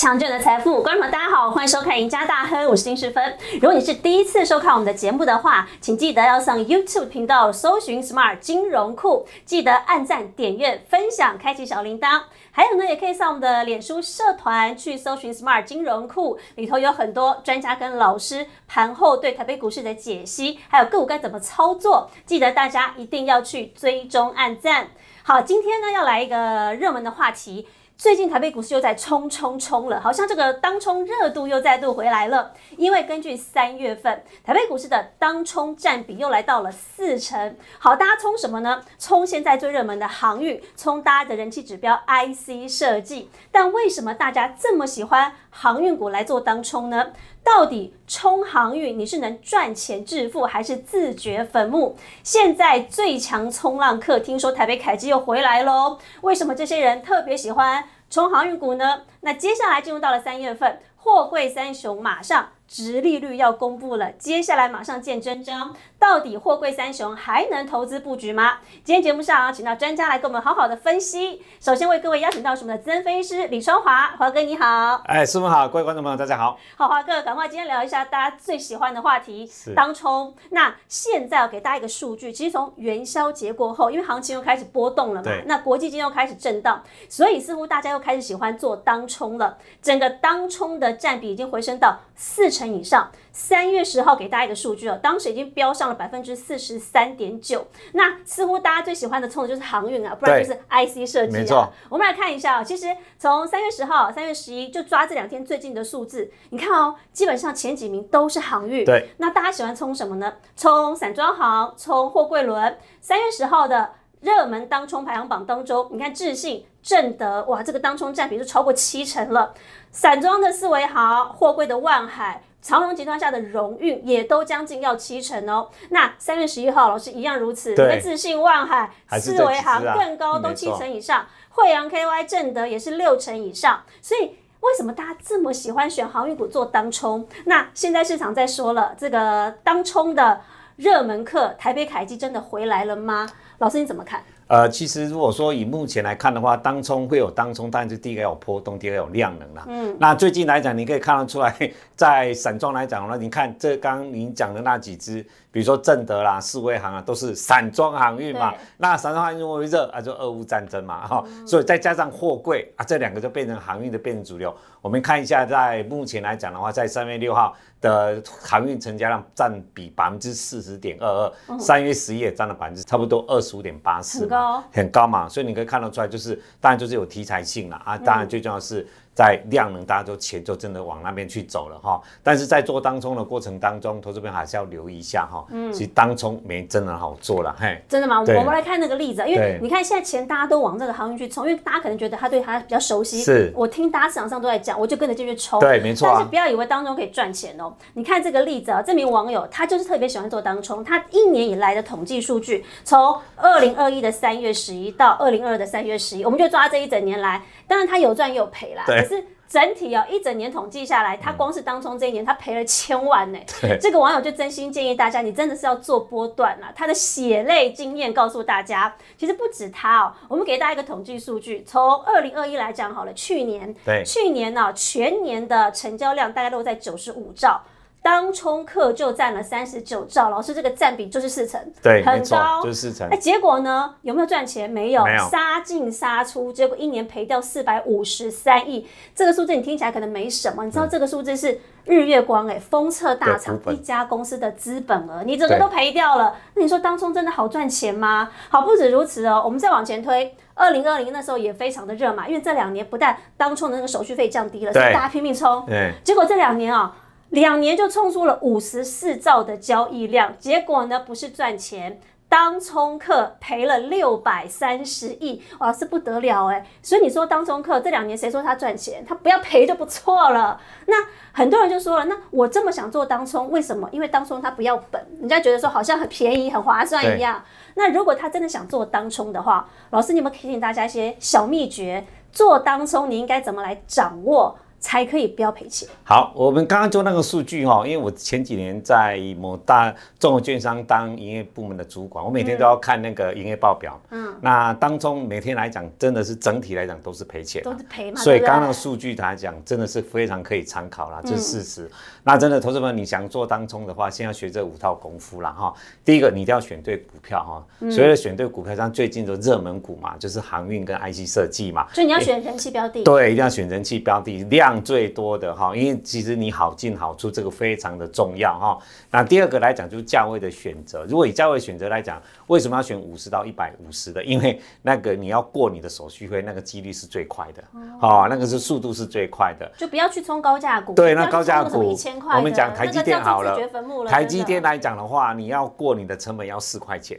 强健的财富，观众朋友大家好，欢迎收看《赢家大亨》，我是丁世芬。如果你是第一次收看我们的节目的话，请记得要上 YouTube 频道搜寻 Smart 金融库，记得按赞、点阅、分享、开启小铃铛。还有呢，也可以上我们的脸书社团去搜寻 Smart 金融库，里头有很多专家跟老师盘后对台北股市的解析，还有个股该怎么操作，记得大家一定要去追踪、按赞。好，今天呢要来一个热门的话题。最近台北股市又在冲冲冲了，好像这个当冲热度又再度回来了。因为根据三月份台北股市的当冲占比又来到了四成。好，大家冲什么呢？冲现在最热门的航运，冲大家的人气指标 IC 设计。但为什么大家这么喜欢航运股来做当冲呢？到底冲航运你是能赚钱致富，还是自掘坟墓？现在最强冲浪客听说台北凯基又回来喽，为什么这些人特别喜欢从航运股呢？那接下来进入到了三月份，货柜三雄马上。直利率要公布了，接下来马上见真章，到底货柜三雄还能投资布局吗？今天节目上啊请到专家来跟我们好好的分析。首先为各位邀请到是我们的资深分析师李双华，华哥你好。哎，师傅好，各位观众朋友大家好。好，华哥，赶快今天聊一下大家最喜欢的话题，当冲。那现在要给大家一个数据，其实从元宵节过后，因为行情又开始波动了嘛，那国际金又开始震荡，所以似乎大家又开始喜欢做当冲了。整个当冲的占比已经回升到四。成以上，三月十号给大家一个数据哦，当时已经飙上了百分之四十三点九。那似乎大家最喜欢的冲的就是航运啊，不然就是 IC 设计啊。没错，我们来看一下哦，其实从三月十号、三月十一就抓这两天最近的数字，你看哦，基本上前几名都是航运。对，那大家喜欢冲什么呢？冲散装航，冲货柜轮。三月十号的热门当冲排行榜当中，你看智信、正德，哇，这个当冲占比就超过七成了。散装的四维豪，货柜的万海。长荣集团下的荣运也都将近要七成哦。那三月十一号，老师一样如此。对，自信、万海、思维行更高，都七成以上。惠阳 KY、正德也是六成以上。所以为什么大家这么喜欢选航运股做当冲？那现在市场在说了，这个当冲的热门客台北凯基真的回来了吗？老师你怎么看？呃，其实如果说以目前来看的话，当冲会有当冲，但是第一个有波动，第二个有量能啦。嗯，那最近来讲，你可以看得出来，在散装来讲呢，你看这刚您讲的那几只，比如说正德啦、四威行啊，都是散装航运嘛。那散装航运为热啊，就俄乌战争嘛，哈，所以再加上货柜啊，这两个就变成航运的变成主流。我们看一下，在目前来讲的话，在三月六号的航运成交量占比百分之四十点二二，三月十一也占了百分之差不多二十五点八四，很高，很高嘛，所以你可以看得出来，就是当然就是有题材性了啊，当然最重要是。在量能，大家都钱就真的往那边去走了哈。但是在做当中的过程当中，投资边还是要留意一下哈。嗯，其实当冲没真的好做了，嘿。真的吗？我们来看那个例子，因为你看现在钱大家都往这个航运去冲，因为大家可能觉得他对他比较熟悉。是。我听大家市场上都在讲，我就跟着进去冲。对，没错。但是不要以为当中可以赚钱哦。你看这个例子啊，这名网友他就是特别喜欢做当冲，他一年以来的统计数据，从二零二一的三月十一到二零二二的三月十一，我们就抓这一整年来，当然他有赚也有赔啦。可是。整体哦，一整年统计下来，他光是当冲这一年，他赔了千万呢。这个网友就真心建议大家，你真的是要做波段了。他的血泪经验告诉大家，其实不止他哦。我们给大家一个统计数据，从二零二一来讲好了，去年，对，去年呢全年的成交量大概都在九十五兆。当冲客就占了三十九兆，老师这个占比就是四成，对，很高，就是四成。哎，结果呢，有没有赚钱？没有，没有，杀进杀出，结果一年赔掉四百五十三亿。这个数字你听起来可能没什么，你知道这个数字是日月光哎，封测大厂一家公司的资本额，你整个都赔掉了。那你说当冲真的好赚钱吗？好，不止如此哦，我们再往前推，二零二零那时候也非常的热嘛，因为这两年不但当冲的那个手续费降低了，所以大家拼命冲，对，结果这两年啊。两年就冲出了五十四兆的交易量，结果呢不是赚钱，当冲客赔了六百三十亿，哇，是不得了哎！所以你说当冲客这两年谁说他赚钱？他不要赔就不错了。那很多人就说了，那我这么想做当冲，为什么？因为当冲他不要本，人家觉得说好像很便宜、很划算一样。那如果他真的想做当冲的话，老师你们提醒大家一些小秘诀，做当冲你应该怎么来掌握？才可以不要赔钱？好，我们刚刚做那个数据哈，因为我前几年在某大综合券商当营业部门的主管，我每天都要看那个营业报表。嗯，那当中每天来讲，真的是整体来讲都是赔钱，都是赔嘛。所以刚刚那个数据来讲，真的是非常可以参考啦，这是事实。那真的，投资们你想做当中的话，先要学这五套功夫了哈。第一个，你一定要选对股票哈。所谓的选对股票，像最近的热门股嘛，就是航运跟 IC 设计嘛。所以你要选人气标的。对，一定要选人气标的，量最多的哈。因为其实你好进好出，这个非常的重要哈。那第二个来讲，就是价位的选择。如果以价位选择来讲，为什么要选五十到一百五十的？因为那个你要过你的手续费，那个几率是最快的。哦，那个是速度是最快的。就不要去冲高价股。对，那高价股一千块，我们讲台积电好了。了台积电来讲的话，你要过你的成本要四块钱。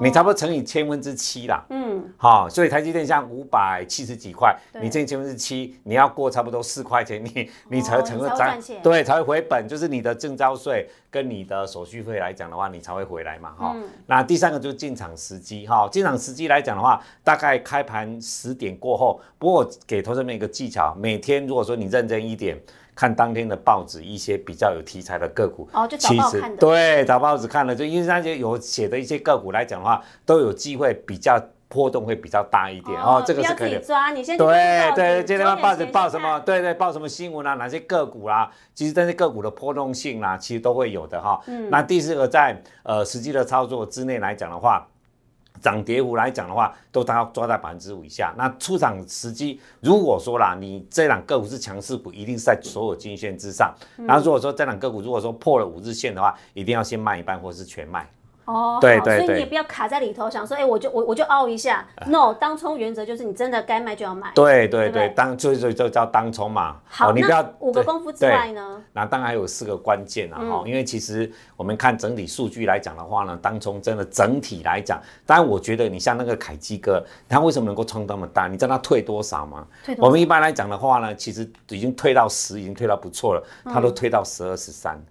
你差不多乘以千分之七啦，嗯，好，所以台积电像五百七十几块，你乘以千分之七，你要过差不多四块钱，你你才成个赚，对，才会回本，就是你的证交税跟你的手续费来讲的话，你才会回来嘛，哈。那第三个就是进场时机，哈，进场时机来讲的话，大概开盘十点过后，不过给投资们一个技巧，每天如果说你认真一点。看当天的报纸，一些比较有题材的个股，哦，就早报看的，对，找报纸看了，就因为那些有写的一些个股来讲的话，都有机会比较波动会比较大一点哦，这个是可以抓，你先对对，今天报纸报什么？对对，报什么新闻啊？哪些个股啦？其实这些个股的波动性啦，其实都会有的哈。嗯，那第四个在呃实际的操作之内来讲的话。涨跌幅来讲的话，都大概抓在百分之五以下。那出场时机，如果说啦，你这两个股是强势股，一定是在所有均线之上。然后如果说这两个股如果说破了五日线的话，一定要先卖一半或是全卖。哦，对对所以你也不要卡在里头，想说，哎，我就我我就凹一下。No，当冲原则就是你真的该卖就要卖。对对对，当所以所以就叫当冲嘛。好，你不要五个功夫之外呢？那当然还有四个关键啊，哈，因为其实我们看整体数据来讲的话呢，当冲真的整体来讲，当然我觉得你像那个凯基哥，他为什么能够冲那么大？你知道他退多少吗？退我们一般来讲的话呢，其实已经退到十，已经退到不错了，他都退到十二十三。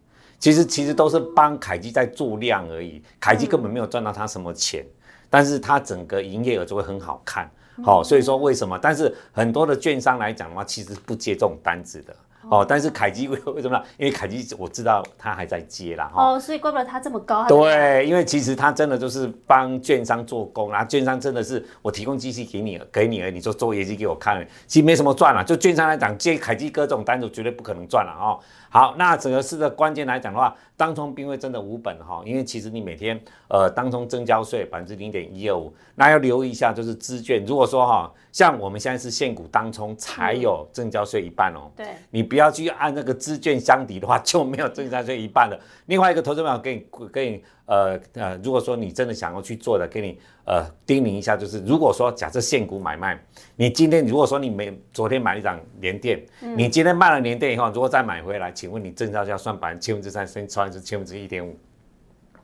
其实其实都是帮凯基在做量而已，凯基根本没有赚到他什么钱，但是他整个营业额就会很好看，好，所以说为什么？但是很多的券商来讲的话，其实不接这种单子的。哦，但是凯基为为什么呢？因为凯基我知道他还在接啦，哈。哦，所以怪不得他这么高。对，因为其实他真的就是帮券商做工啊，券商真的是我提供机器给你，给你，你做做业绩给我看，其实没什么赚了。就券商来讲，接凯基哥这种单子绝对不可能赚了哦。好，那整个市的关键来讲的话，当冲并未真的无本哈，因为其实你每天呃当冲增交税百分之零点一二五，那要留意一下就是资券，如果说哈，像我们现在是现股当冲才有增交税一半哦，对，你不要去按那个资券相抵的话就没有增交税一半了。另外一个投资朋友给你给你。呃呃，如果说你真的想要去做的，给你呃叮咛一下，就是如果说假设现股买卖，你今天如果说你没昨天买了一张连电，你今天卖了连电以后，如果再买回来，请问你正交要算百分之千分之三，先算是千分之一点五，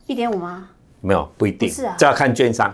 一点五吗？没有，不一定，是啊，这要看券商。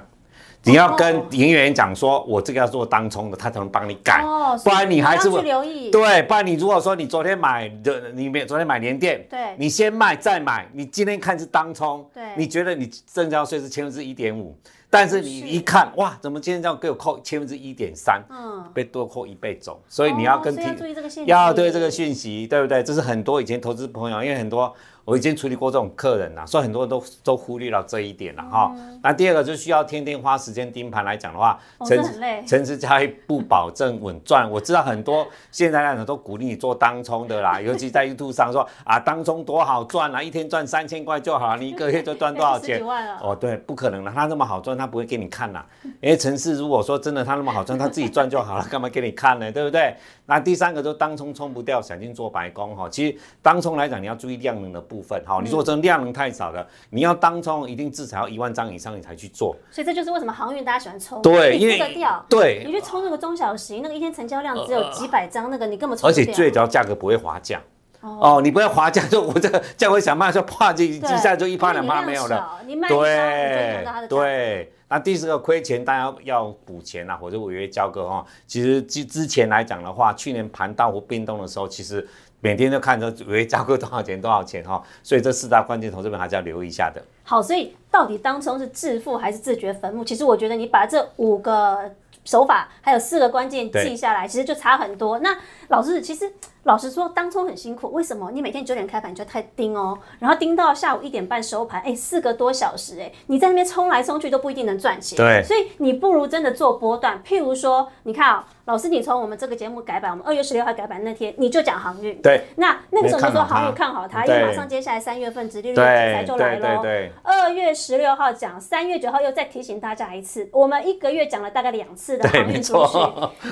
你要跟营业员讲说，我这个要做当冲的，他才能帮你改，不然你还是去留意。对，不然你如果说你昨天买的，你没昨天买年电，对，你先卖再买，你今天看是当冲，对，你觉得你正交税是千分之一点五，但是你一看哇，怎么今天这样给我扣千分之一点三，嗯，被多扣一倍走，所以你要跟要注意这个信息，要对这个讯息，对不对？这是很多以前投资朋友，因为很多。我已经处理过这种客人了，所以很多人都都忽略了这一点了哈。那第二个就需要天天花时间盯盘来讲的话，陈很累，陈志佳不保证稳赚。我知道很多现在人都鼓励你做当冲的啦，尤其在 YouTube 上说啊，当冲多好赚啊，一天赚三千块就好了，你一个月就赚多少钱？哦，对，不可能的，他那么好赚，他不会给你看呐。因为陈氏如果说真的他那么好赚，他自己赚就好了，干嘛给你看呢？对不对？那第三个就当冲冲不掉，想进做白工哈。其实当冲来讲，你要注意量能的部分哈。你如果真的量能太少了，你要当冲一定至少要一万张以上你才去做。所以这就是为什么航运大家喜欢冲，对，因为掉。对，你去冲那个中小型，那个一天成交量只有几百张，那个你根本。而且最主要价格不会滑降。哦，你不要滑价，就我这个价位想办法说啪就一下就一趴两趴没有了。对对。那第四个亏钱，大家要补钱啊，或者违约交割哈。其实之之前来讲的话，去年盘大幅变动的时候，其实每天都看着违约交割多少钱多少钱哈。所以这四大关键投资们还是要留意一下的。好，所以到底当中是致富还是自掘坟墓？其实我觉得你把这五个手法还有四个关键记下来，其实就差很多。那老师，其实。老实说，当冲很辛苦。为什么？你每天九点开盘就太盯哦，然后盯到下午一点半收盘，哎，四个多小时，哎，你在那边冲来冲去都不一定能赚钱。对，所以你不如真的做波段。譬如说，你看啊。老师，你从我们这个节目改版，我们二月十六号改版那天，你就讲航运。对。那那个时候就说航运看好它，因为马上接下来三月份殖利率题材就来了。对二月十六号讲，三月九号又再提醒大家一次，我们一个月讲了大概两次的航运出去。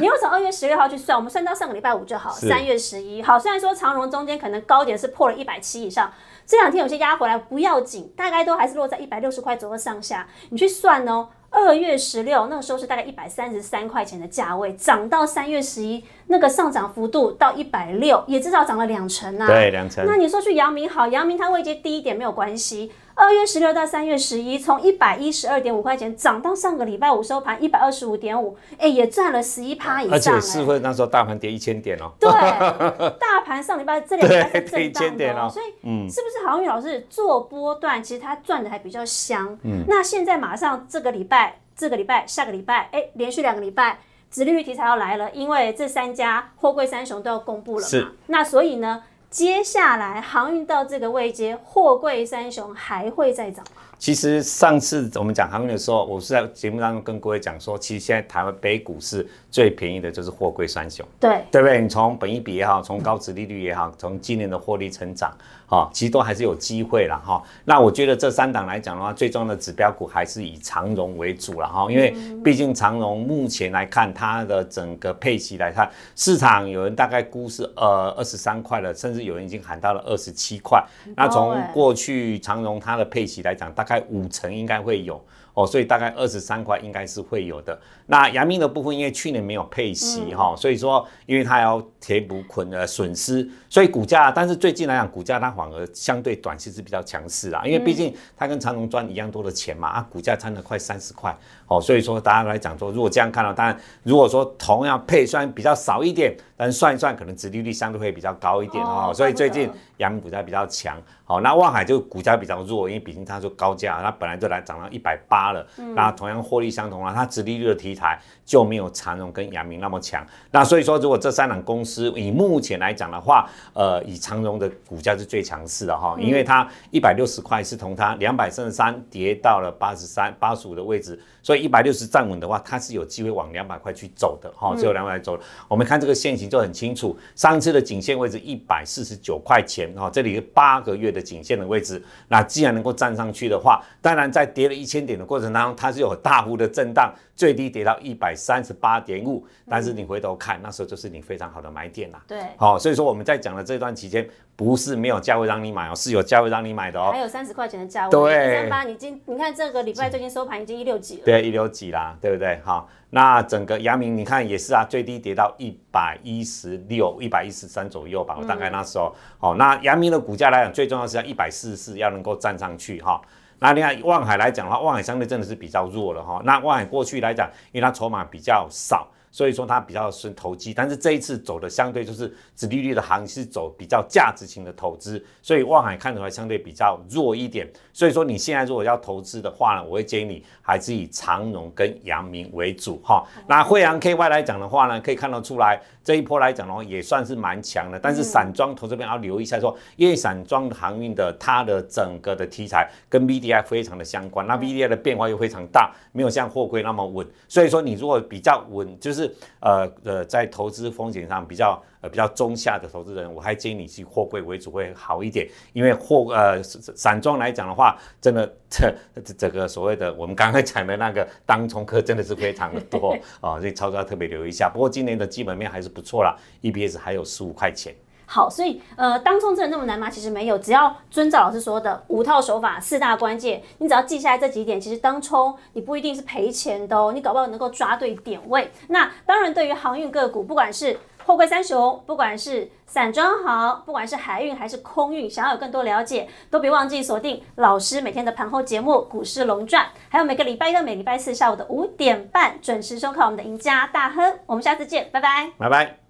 你要从二月十六号去算，我们算到上个礼拜五就好。三月十一号，虽然说长荣中间可能高点是破了一百七以上，这两天有些压回来不要紧，大概都还是落在一百六十块左右上下。你去算哦。二月十六那个时候是大概一百三十三块钱的价位，涨到三月十一，那个上涨幅度到一百六，也至少涨了两成啊。对，两成。那你说去阳明好，阳明它位阶低一点没有关系。二月十六到三月十一，从一百一十二点五块钱涨到上个礼拜五收盘一百二十五点五，哎，也赚了十一趴以上。而且是会那时候大盘跌一千点哦。对，大盘上礼拜这两天是震荡的，所以嗯，是不是航运老师做波段，其实他赚的还比较香。嗯，那现在马上这个礼拜。这个礼拜、下个礼拜，哎，连续两个礼拜，殖利率题材要来了，因为这三家货柜三雄都要公布了嘛。那所以呢，接下来航运到这个位阶，货柜三雄还会再涨吗？其实上次我们讲航运的时候，我是在节目当中跟各位讲说，其实现在台湾北股市最便宜的就是货柜三雄，对对不对？你从本益比也好，从高值利率也好，从今年的获利成长。好，其实都还是有机会了哈。那我觉得这三档来讲的话，最重要的指标股还是以长荣为主了哈。因为毕竟长荣目前来看，它的整个配息来看，市场有人大概估是呃二十三块了，甚至有人已经喊到了二十七块。那从过去长荣它的配息来讲，大概五成应该会有。哦，所以大概二十三块应该是会有的。那阳明的部分，因为去年没有配息哈，所以说因为它要填补捆呃损失，所以股价，但是最近来讲，股价它反而相对短期是比较强势啊。因为毕竟它跟长隆赚一样多的钱嘛，啊，股价差了快三十块。哦，所以说大家来讲说，如果这样看到，当然如果说同样配算比较少一点，但算一算，可能殖利率相对会比较高一点哦。所以最近阳明股价比较强。好，那望海就股价比较弱，因为毕竟它说高价，它本来就来涨到一百八了。那同样获利相同啊，它殖利率的题材就没有长荣跟阳明那么强。那所以说，如果这三档公司以目前来讲的话，呃，以长荣的股价是最强势的哈，因为它一百六十块是从它两百三十三跌到了八十三、八十五的位置。所以一百六十站稳的话，它是有机会往两百块去走的哈，只有两百走。我们看这个线型就很清楚，上次的颈线位置一百四十九块钱哈，这里八个月的颈线的位置，那既然能够站上去的话，当然在跌了一千点的过程当中，它是有大幅的震荡。最低跌到一百三十八点五，但是你回头看，那时候就是你非常好的买点啦。对，好，所以说我们在讲的这段期间，不是没有价位让你买哦，是有价位让你买的哦。还有三十块钱的价位。对，三八，你今你看这个礼拜最近收盘已经一六几了。对，一六几啦，对不对？好，那整个阳明你看也是啊，最低跌到一百一十六、一百一十三左右吧，我大概那时候。好，那阳明的股价来讲，最重要是要一百四十四，要能够站上去哈。那你看望海来讲的话，望海相对真的是比较弱了哈。那望海过去来讲，因为它筹码比较少。所以说它比较是投机，但是这一次走的相对就是紫利率的行是走比较价值型的投资，所以望海看出来相对比较弱一点。所以说你现在如果要投资的话呢，我会建议你还是以长荣跟阳明为主哈。那惠阳 KY 来讲的话呢，可以看得出来这一波来讲的话也算是蛮强的，但是散装投这边要留意一下，说因为散装航运的它的整个的题材跟 v d i 非常的相关，那 v d i 的变化又非常大，没有像货柜那么稳，所以说你如果比较稳就是。呃呃，在投资风险上比较呃比较中下的投资人，我还建议你去货柜为主会好一点，因为货呃散装来讲的话，真的这 这个所谓的我们刚刚讲的那个当冲客真的是非常的多啊，所以操作要特别留意一下。不过今年的基本面还是不错啦，EPS 还有十五块钱。好，所以呃，当冲真的那么难吗？其实没有，只要遵照老师说的五套手法、四大关键，你只要记下来这几点，其实当冲你不一定是赔钱的哦，你搞不好能够抓对点位。那当然，对于航运个股，不管是货柜三雄，不管是散装行，不管是海运还是空运，想要有更多了解，都别忘记锁定老师每天的盘后节目《股市龙传》，还有每个礼拜一到每礼拜四下午的五点半准时收看我们的赢家大亨。我们下次见，拜拜，拜拜。